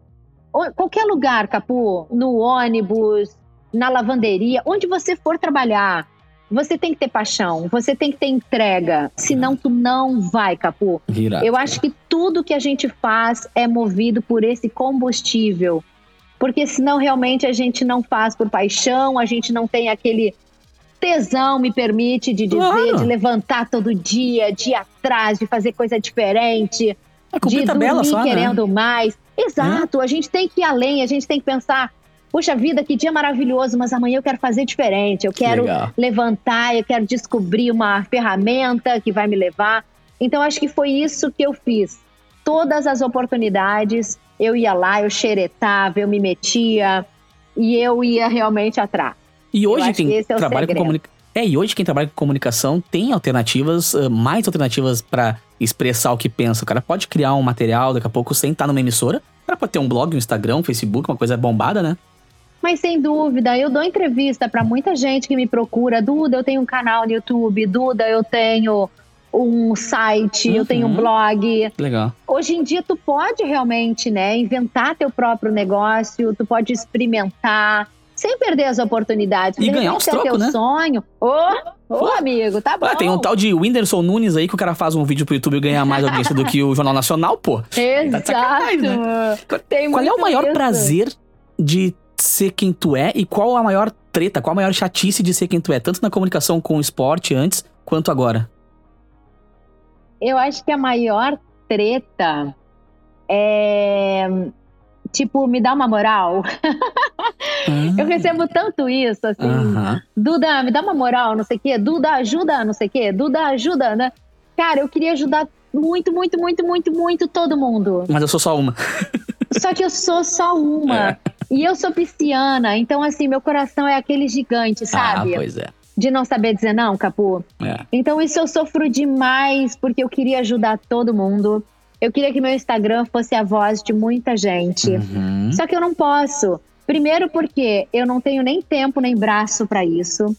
C: ou- qualquer lugar, Capu, no ônibus, na lavanderia, onde você for trabalhar, você tem que ter paixão, você tem que ter entrega, senão tu não vai, Capu. Eu acho que tudo que a gente faz é movido por esse combustível. Porque senão realmente a gente não faz por paixão, a gente não tem aquele tesão, me permite, de dizer,
B: Claro.
C: de levantar todo dia, de ir atrás, de fazer coisa diferente,
B: É
C: de dormir
B: só, né?
C: querendo mais. Exato, a gente tem que ir além, a gente tem que pensar, puxa vida, que dia maravilhoso, mas amanhã eu quero fazer diferente, eu
B: Que
C: quero
B: legal.
C: levantar, eu quero descobrir uma ferramenta que vai me levar. Então, acho que foi isso que eu fiz. Todas as oportunidades, eu ia lá, eu xeretava, eu me metia e eu ia realmente atrás.
B: E hoje quem
C: é
B: trabalha com comunicação. É, e hoje quem trabalha com comunicação tem alternativas, mais alternativas pra expressar o que pensa. O cara pode criar um material daqui a pouco sem estar numa emissora. O cara pode ter um blog, um Instagram, um Facebook, uma coisa bombada, né?
C: Mas sem dúvida, eu dou entrevista para muita gente que me procura. Duda, eu tenho um canal no YouTube. Duda, eu tenho um site, eu tenho um
B: Uhum.
C: blog.
B: Legal.
C: Hoje em dia tu pode realmente, né, inventar teu próprio negócio, tu pode experimentar, sem perder as oportunidades.
B: E ganhar uns
C: se é
B: trocos,
C: teu
B: né?
C: sonho. Ô, ô,
B: Pô.
C: amigo, tá bom.
B: Ah, tem um tal de Whindersson Nunes aí que o cara faz um vídeo pro YouTube e ganha mais audiência do que o Jornal Nacional, pô. Tá
C: Exato.
B: sacanagem,
C: Tem
B: Qual é o maior
C: isso.
B: prazer de ser quem tu é e qual a maior treta, qual a maior chatice de ser quem tu é, tanto na comunicação com o esporte antes quanto agora?
C: Eu acho que a maior treta é. Tipo, me dá uma moral. *laughs* Eu recebo tanto isso, assim. Duda, me dá uma moral, não sei o quê. Duda, ajuda, não sei o quê. Duda, ajuda, né? Cara, eu queria ajudar muito, muito, muito, muito, muito todo mundo.
B: Mas eu sou só uma.
C: Só que eu sou só uma. *laughs*
B: É.
C: E eu sou pisciana, então, assim, meu coração é aquele gigante, sabe?
B: Ah, pois é.
C: De não saber dizer não, Capu.
B: É.
C: Então, isso eu sofro demais, porque eu queria ajudar todo mundo. Eu queria que meu Instagram fosse a voz de muita gente.
B: Uhum.
C: Só que eu não posso. Primeiro, porque eu não tenho nem tempo nem braço para isso.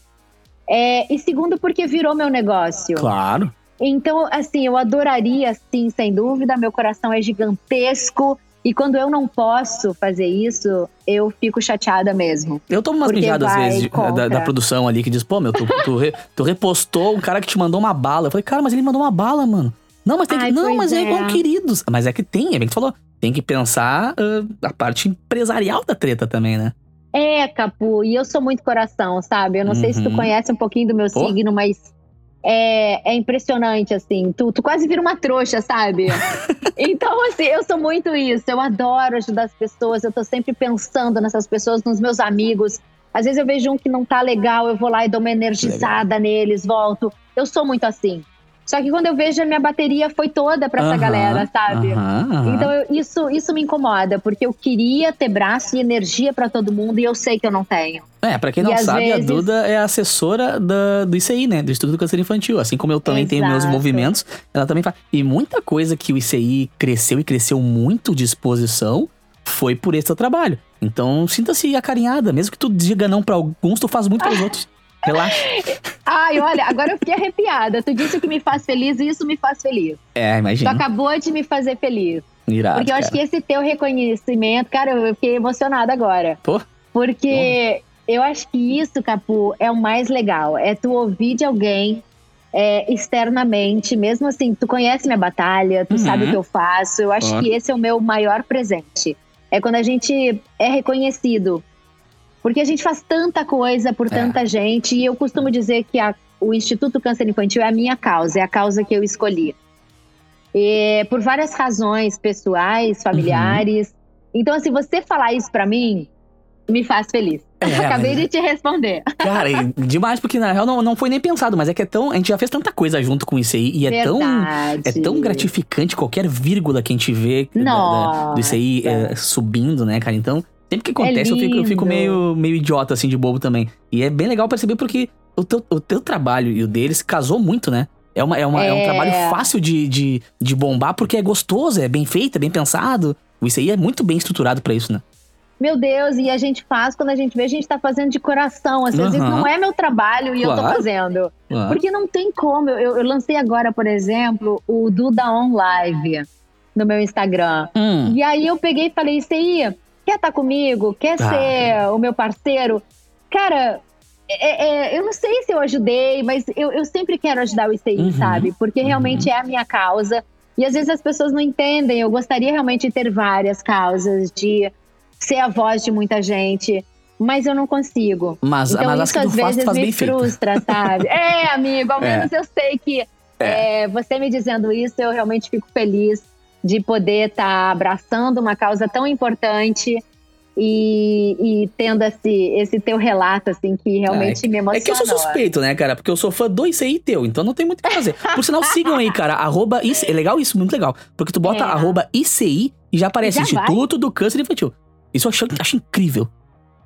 C: É, e segundo, porque virou meu negócio.
B: Claro.
C: Então, assim, eu adoraria, sim, sem dúvida. Meu coração é gigantesco. E quando eu não posso fazer isso, eu fico chateada mesmo.
B: Eu tomo umas mijadas às vezes da, da produção ali que diz, pô, meu, tu, tu, re- tu repostou um cara que te mandou uma bala. Eu falei, cara, mas ele mandou uma bala, mano. Não, mas tem que.
C: Ai,
B: Não,
C: pois
B: mas é
C: é.
B: igual queridos. Mas é que tem, é bem que tu falou. Tem que pensar ah, a parte empresarial da treta também, né?
C: É, Capu, e eu sou muito coração, sabe? Eu não sei se tu
B: Uhum.
C: conhece um pouquinho do meu
B: Pô.
C: signo, mas é, é impressionante, assim. Tu, tu quase vira uma trouxa, sabe? *laughs* então, assim, eu sou muito isso. Eu adoro ajudar as pessoas, eu tô sempre pensando nessas pessoas, nos meus amigos. Às vezes eu vejo um que não tá legal, eu vou lá e dou uma energizada neles, volto. Eu sou muito assim. Só que quando eu vejo, a minha bateria foi toda pra essa
B: Aham,
C: galera, sabe?
B: aham.
C: Então eu- isso, isso me incomoda, porque eu queria ter braço e energia pra todo mundo e eu sei que eu não tenho.
B: É, pra quem
C: E
B: não
C: às
B: sabe, a
C: vezes-
B: Duda é assessora da, do ICI, né? Do Instituto do Câncer Infantil. Assim como eu também tenho meus
C: Exato.
B: movimentos, ela também faz. E muita coisa que o ICI cresceu e cresceu muito de exposição foi por esse teu trabalho. Então, sinta-se acarinhada. Mesmo que tu diga não pra alguns, tu faz muito pros *laughs* outros. Relaxa.
C: Ai, olha, agora eu fiquei arrepiada. Tu disse o que me faz feliz e isso me faz feliz.
B: É,
C: Tu
B: imagina.
C: acabou de me fazer feliz.
B: Irado,
C: Porque eu acho
B: cara.
C: que esse teu reconhecimento, cara, eu fiquei emocionada agora.
B: Pô.
C: Porque eu acho que isso, Capu, é o mais legal. É tu ouvir de alguém é, externamente, mesmo assim, tu conhece minha batalha, tu
B: Uhum.
C: sabe o que eu faço. Eu acho
B: Claro.
C: que esse é o meu maior presente. É quando a gente é reconhecido. Porque a gente faz tanta coisa por
B: É.
C: tanta gente. E eu costumo dizer que a- o Instituto Câncer Infantil é a minha causa, é a causa que eu escolhi. E, por várias razões pessoais, familiares. Então, assim, você falar isso pra mim me faz feliz.
B: É,
C: Acabei de te responder. *laughs*
B: Cara, e demais, porque na real não, não foi nem pensado, mas é que é tão. A gente já fez tanta coisa junto com isso aí. E é tão. É tão gratificante qualquer vírgula que a gente vê da- da-
C: Nossa.
B: do ICI é, subindo, né, cara? Então, sempre que acontece, eu fico, eu fico meio, meio idiota, assim, de bobo também. E é bem legal perceber porque o teu, o teu trabalho e o deles casou muito, né? É, uma, é, uma, é um
C: É.
B: trabalho fácil de, de, de bombar porque é gostoso, é bem feito, é bem pensado. O ICI é muito bem estruturado pra isso, né?
C: Meu Deus, e a gente faz, quando a gente vê, a gente tá fazendo de coração. Às vezes
B: Aham.
C: não é meu trabalho e eu tô
B: Claro.
C: fazendo.
B: Claro.
C: Porque não tem como. Eu, eu lancei agora, por exemplo, o Duda On Live no meu Instagram.
B: Hum,
C: E aí eu peguei e falei, isso aí, quer estar comigo? Quer
B: Ah.
C: ser o meu parceiro? Cara, é- é- eu não sei se eu ajudei, mas eu, eu sempre quero ajudar o ICI,
B: Uhum.
C: sabe? Porque realmente é a minha causa. E às vezes as pessoas não entendem. Eu gostaria realmente de ter várias causas, de ser a voz de muita gente. Mas eu não consigo.
B: mas,
C: Então
B: mas
C: isso às vezes me
B: bem feito.
C: frustra, sabe? *laughs* é, amigo, ao
B: É.
C: menos eu sei que é, você me dizendo isso, eu realmente fico feliz de poder estar abraçando uma causa tão importante e, e tendo esse, esse teu relato, assim, que realmente me emociona.
B: É que eu sou suspeito, né, cara? Porque eu sou fã do ICI teu, então não tem muito o que fazer. Por sinal, sigam aí, cara. Arroba ICI. É legal isso, muito legal. Porque tu bota
C: É.
B: arroba ICI e já aparece
C: Já vai.
B: Instituto do Câncer Infantil. Isso eu acho, acho incrível.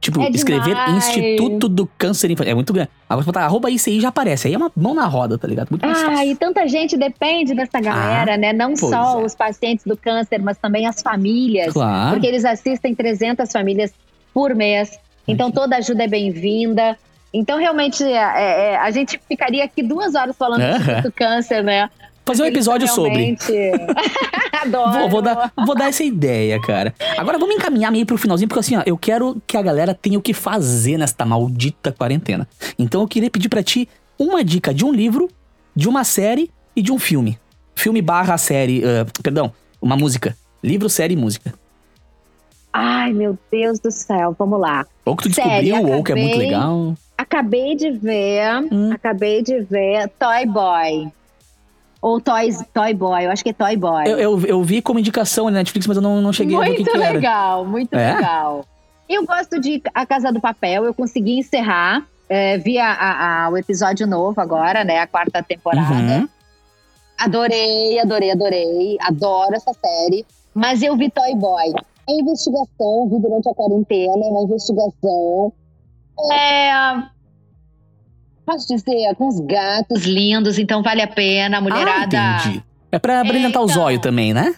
B: Tipo,
C: É
B: escrever. Instituto do Câncer Infantil. É muito grande. Agora, se botar arroba ICI já aparece. Aí é uma mão na roda, tá ligado? Muito mais
C: Ah,
B: fácil.
C: e tanta gente depende dessa galera, né? Não só
B: é.
C: os pacientes do câncer, mas também as famílias.
B: Claro.
C: Porque eles assistem 300 famílias por mês. Então toda ajuda é bem-vinda. Então, realmente, é, é, a gente ficaria aqui duas horas falando do câncer, né?
B: Fazer um episódio sobre. *laughs*
C: Adoro.
B: Vou, vou dar, vou dar essa ideia, cara. Agora vamos encaminhar meio pro finalzinho, porque assim, ó, eu quero que a galera tenha o que fazer nesta maldita quarentena. Então eu queria pedir pra ti uma dica de um livro, de uma série e de um filme. Filme barra série, ah, perdão, uma música. Livro, série e música.
C: Ai, meu Deus do céu. Vamos lá.
B: Ou que tu descobriu, ou que é muito
C: acabei-
B: legal.
C: Acabei de ver,
B: Hum.
C: acabei de ver Toy Boy. Ou Toys, Toy Boy, eu acho que é Toy Boy.
B: Eu, eu, eu vi como indicação na Netflix, mas eu não, não cheguei a ver o que,
C: muito legal, muito
B: É?
C: legal. Eu gosto de A Casa do Papel, eu consegui encerrar. É, vi a- a- a- o episódio novo agora, né? A quarta temporada.
B: Uhum.
C: Adorei, adorei, adorei. Adoro essa série. Mas eu vi Toy Boy. É investigação, vi durante a quarentena, é uma investigação. É. Posso dizer, com os gatos lindos, então vale a pena. A mulherada
B: Ah, entendi. É pra
C: É,
B: o
C: então.
B: zóio também, né?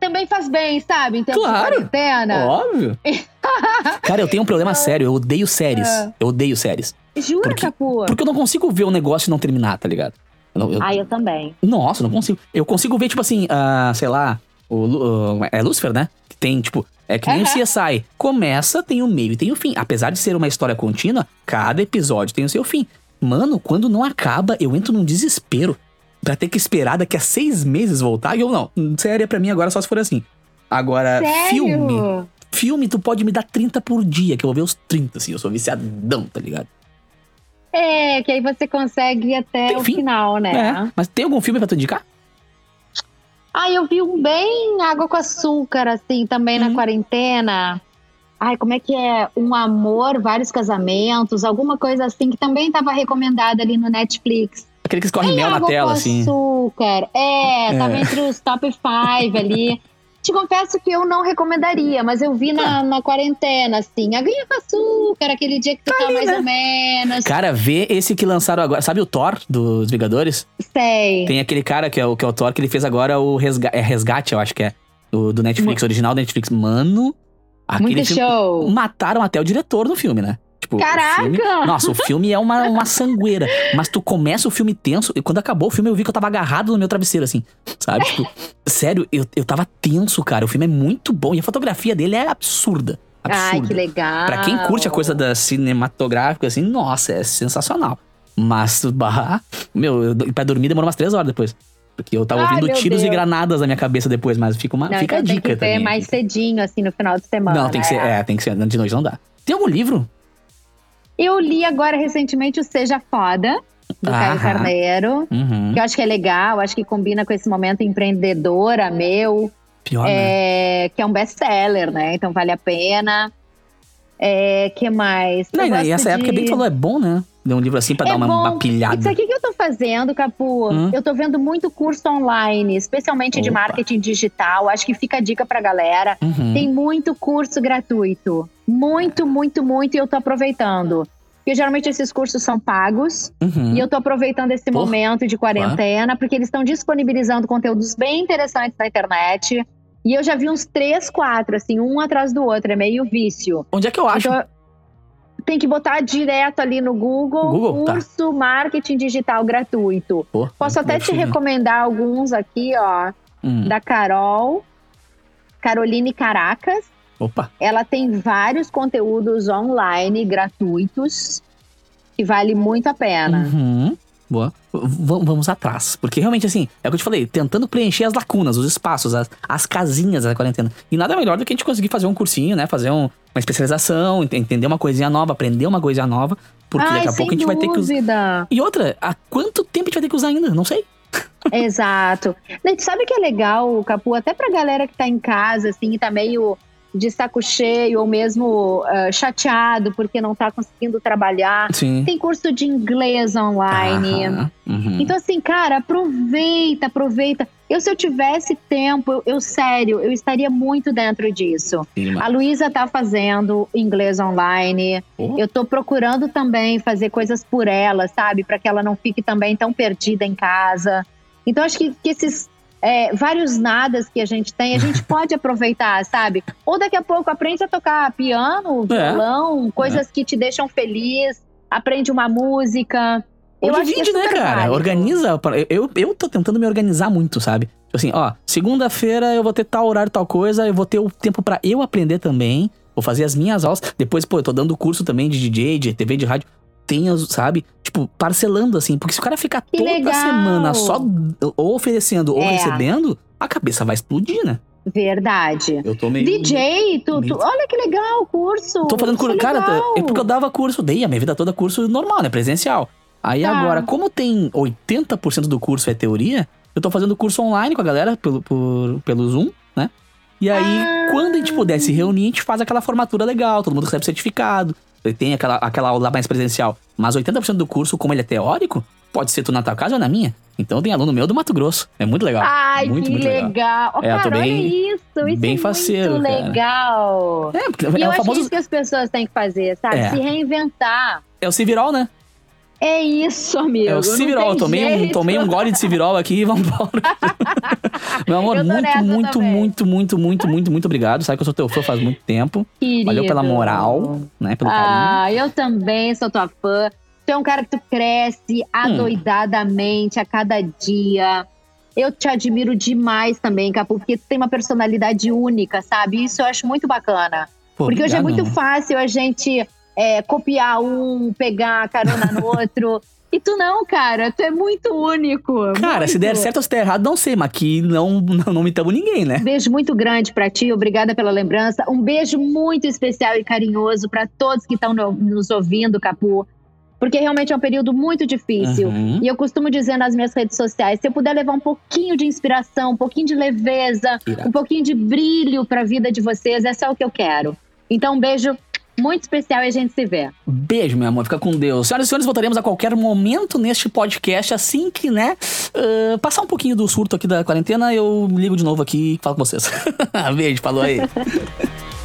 C: também faz bem, sabe? Em tempos
B: Claro.
C: de quarentena.
B: Óbvio. *laughs* Cara, eu tenho um problema sério. Eu odeio séries.
C: É.
B: Eu odeio séries.
C: Jura,
B: Porque-
C: Capu?
B: Porque eu não consigo ver o negócio e não terminar, tá ligado? Eu eu-
C: Ah, eu também.
B: Nossa, eu não consigo. Eu consigo ver, tipo assim, ah, sei lá, o, ah, é Lucifer, né? Que tem, tipo, é que nem o
C: Aham.
B: CSI. Começa, tem o meio e tem o fim. Apesar de ser uma história contínua, cada episódio tem o seu fim. Mano, quando não acaba, eu entro num desespero pra ter que esperar daqui a seis meses voltar. E eu não. Série pra mim agora só se for assim. Agora,
C: Sério?
B: filme. Filme, tu pode me dar 30 por dia, que eu vou ver os 30, assim. Eu sou viciadão, tá ligado?
C: É, que aí você consegue ir até
B: Tem
C: o
B: fim.
C: final, né?
B: É. Mas tem algum filme pra tu indicar?
C: Ah, eu vi um bem água com açúcar, assim, também na
B: Hum.
C: quarentena. Ai, como é que é? Um amor, vários casamentos, alguma coisa assim, que também estava recomendada ali no Netflix.
B: Aquele que escorre mel na tela,
C: com
B: assim.
C: açúcar. É,
B: É.
C: tava entre os top five ali. Te confesso que eu não recomendaria, mas eu vi
B: Ah.
C: na, na quarentena, assim. Aguinha com açúcar, aquele dia que tu tá, mais
B: né?
C: ou menos.
B: Cara, vê esse que lançaram agora. Sabe o Thor dos Vingadores?
C: Sei.
B: Tem aquele cara que é o, que é o Thor que ele fez agora o resga é Resgate, eu acho que é. Do, do Netflix, original da Netflix. Mano, aquele
C: Muito show.
B: Mataram até o diretor no filme, né? Tipo, o
C: Caraca!
B: filme- nossa, o filme é uma, uma sangueira. Mas tu começa o filme tenso, e quando acabou o filme eu vi que eu tava agarrado no meu travesseiro, assim. Sabe? Tipo, sério, eu, eu tava tenso, cara. O filme é muito bom. E a fotografia dele é absurda. Absurda.
C: Ai, que legal.
B: Pra quem curte a coisa da cinematográfica, assim, nossa, é sensacional. Mas, bah, meu, eu- pra dormir demorou umas três horas depois. Porque eu tava
C: Ai,
B: ouvindo tiros e
C: Deus.
B: granadas na minha cabeça depois, mas fica, uma,
C: Não,
B: fica a
C: então
B: dica
C: tem que
B: também.
C: mais cedinho, assim, no final de semana.
B: Não, tem que ser,
C: né?
B: é, tem que ser, de noite não dá. Tem algum livro?
C: Eu li agora recentemente o Seja Foda, do Caio
B: Aham.
C: Carneiro.
B: Uhum.
C: Que eu acho que é legal, acho que combina com esse momento empreendedora meu,
B: Pior, né?
C: é, que é um best-seller, né? Então vale a pena. É, que mais?
B: Não, e essa época é bem
C: de-
B: falou, é bom, né? Ler um livro assim pra
C: É
B: dar uma, uma pilhada.
C: Isso aqui que eu tô fazendo, Capu,
B: Hum?
C: eu tô vendo muito curso online, especialmente de
B: Opa.
C: marketing digital. Acho que fica a dica pra galera.
B: Uhum.
C: Tem muito curso gratuito. Muito, muito, muito, e eu tô aproveitando. Porque geralmente esses cursos são pagos.
B: Uhum.
C: E eu tô aproveitando esse
B: Porra,
C: momento de quarentena, porque eles estão disponibilizando conteúdos bem interessantes na internet. E eu já vi uns três, quatro, assim, um atrás do outro, é meio vício.
B: Onde é que eu acho?
C: Então, tem que botar direto ali no Google,
B: Google, tá.
C: curso marketing digital gratuito.
B: Pô,
C: Posso até te recomendar alguns aqui, ó,
B: Hum,
C: da Carol, Caroline Caracas.
B: Opa.
C: Ela tem vários conteúdos online gratuitos que vale muito a pena.
B: Uhum. Boa. V- vamos atrás. Porque realmente, assim, é o que eu te falei, tentando preencher as lacunas, os espaços, as, as casinhas da quarentena. E nada melhor do que a gente conseguir fazer um cursinho, né? Fazer um- uma especialização, ent- entender uma coisinha nova, aprender uma coisinha nova. Porque
C: Ai,
B: daqui a pouco a gente vai ter que usar.
C: dúvida.
B: E outra, há quanto tempo a gente vai ter que usar ainda? Não sei. *laughs*
C: Exato. Gente, sabe que é legal, Capu? Até pra galera que tá em casa, assim, e tá meio de saco cheio ou mesmo ah, chateado porque não tá conseguindo trabalhar.
B: Sim.
C: Tem curso de inglês online.
B: Uhum.
C: Então, assim, cara, aproveita, aproveita. Eu, se eu tivesse tempo, eu, eu, sério, eu estaria muito dentro disso.
B: Sim.
C: A Luísa tá fazendo inglês online.
B: Oh.
C: Eu tô procurando também fazer coisas por ela, sabe? Para que ela não fique também tão perdida em casa. Então, acho que, que esses é, vários nadas que a gente tem, a gente *laughs* pode aproveitar, sabe? Ou daqui a pouco aprende a tocar piano,
B: É.
C: violão, coisas que te deixam feliz, aprende uma música. Eu acho que é
B: né, cara?
C: válido.
B: Organiza. Eu, eu tô tentando me organizar muito, sabe? Tipo assim, ó, segunda-feira eu vou ter tal horário, tal coisa, eu vou ter o tempo pra eu aprender também. Vou fazer as minhas aulas. Depois, pô, eu tô dando curso também de DJ, de TV, de rádio. Tenho, sabe? Tipo, parcelando assim. Porque se o cara ficar
C: Que
B: toda
C: legal!
B: semana só ou oferecendo ou
C: É.
B: recebendo, a cabeça vai explodir, né?
C: Verdade.
B: Eu tô meio.
C: DJ, tu, tu-
B: meio-
C: olha que legal o curso.
B: Tô fazendo curso.
C: é
B: Cara,
C: legal.
B: é porque eu dava curso, dei a minha vida toda curso normal, né? Presencial. Aí
C: Tá.
B: agora, como tem 80% do curso é teoria, eu tô fazendo curso online com a galera pelo, por- pelo Zoom, né? E aí,
C: Ah.
B: quando a gente puder se reunir, a gente faz aquela formatura legal, todo mundo recebe certificado, tem aquela, aquela aula mais presencial. Mas 80% do curso, como ele é teórico, pode ser tu na tua casa ou na minha. Então tem aluno meu do Mato Grosso. É muito legal.
C: Ai,
B: muito,
C: que
B: muito legal.
C: legal. Ó,
B: É,
C: cara,
B: bem-
C: olha isso. Isso
B: bem
C: é
B: faceiro,
C: muito
B: cara.
C: legal.
B: É, porque
C: E
B: é
C: eu
B: o
C: é
B: famoso.
C: isso que as pessoas têm que fazer, sabe?
B: É.
C: Se reinventar.
B: É o Civirol, né?
C: É isso, amigo.
B: É o Civirol. Tomei um, tomei um gole de Civirol aqui e vambora. *laughs* Meu amor, muito, muito,
C: também.
B: muito, muito, muito, muito, muito obrigado. Sabe que eu sou teu fã faz muito tempo. Valeu pela
C: Querido.
B: moral, né? Pelo carinho.
C: Ah, eu também sou tua fã. Tu é um cara que tu cresce adoidadamente a cada dia. Eu te admiro demais também, Capu, porque tu tem uma personalidade única, sabe? Isso eu acho muito bacana.
B: Pô,
C: Porque hoje é
B: obrigado,
C: muito
B: amor.
C: fácil a gente é, copiar um, pegar carona no *laughs* outro. E tu não, cara. Tu é muito único.
B: Cara, se
C: muito.
B: der certo ou se der errado, não sei, mas aqui não, não, não imitamos ninguém, né?
C: Um beijo muito grande pra ti, obrigada pela lembrança. Um beijo muito especial e carinhoso pra todos que estão nos ouvindo, Capu. Porque realmente é um período muito difícil.
B: Uhum.
C: E eu costumo dizer nas minhas redes sociais: se eu puder levar um pouquinho de inspiração, um pouquinho de leveza,
B: Irado.
C: um pouquinho de brilho pra vida de vocês, é só o que eu quero. Então, um beijo muito especial e a gente se vê.
B: Beijo, meu amor. Fica com Deus. Senhoras e senhores, voltaremos a qualquer momento neste podcast. Assim que, né, ah, passar um pouquinho do surto aqui da quarentena, eu ligo de novo aqui e falo com vocês. *laughs* Beijo, falou aí. *laughs*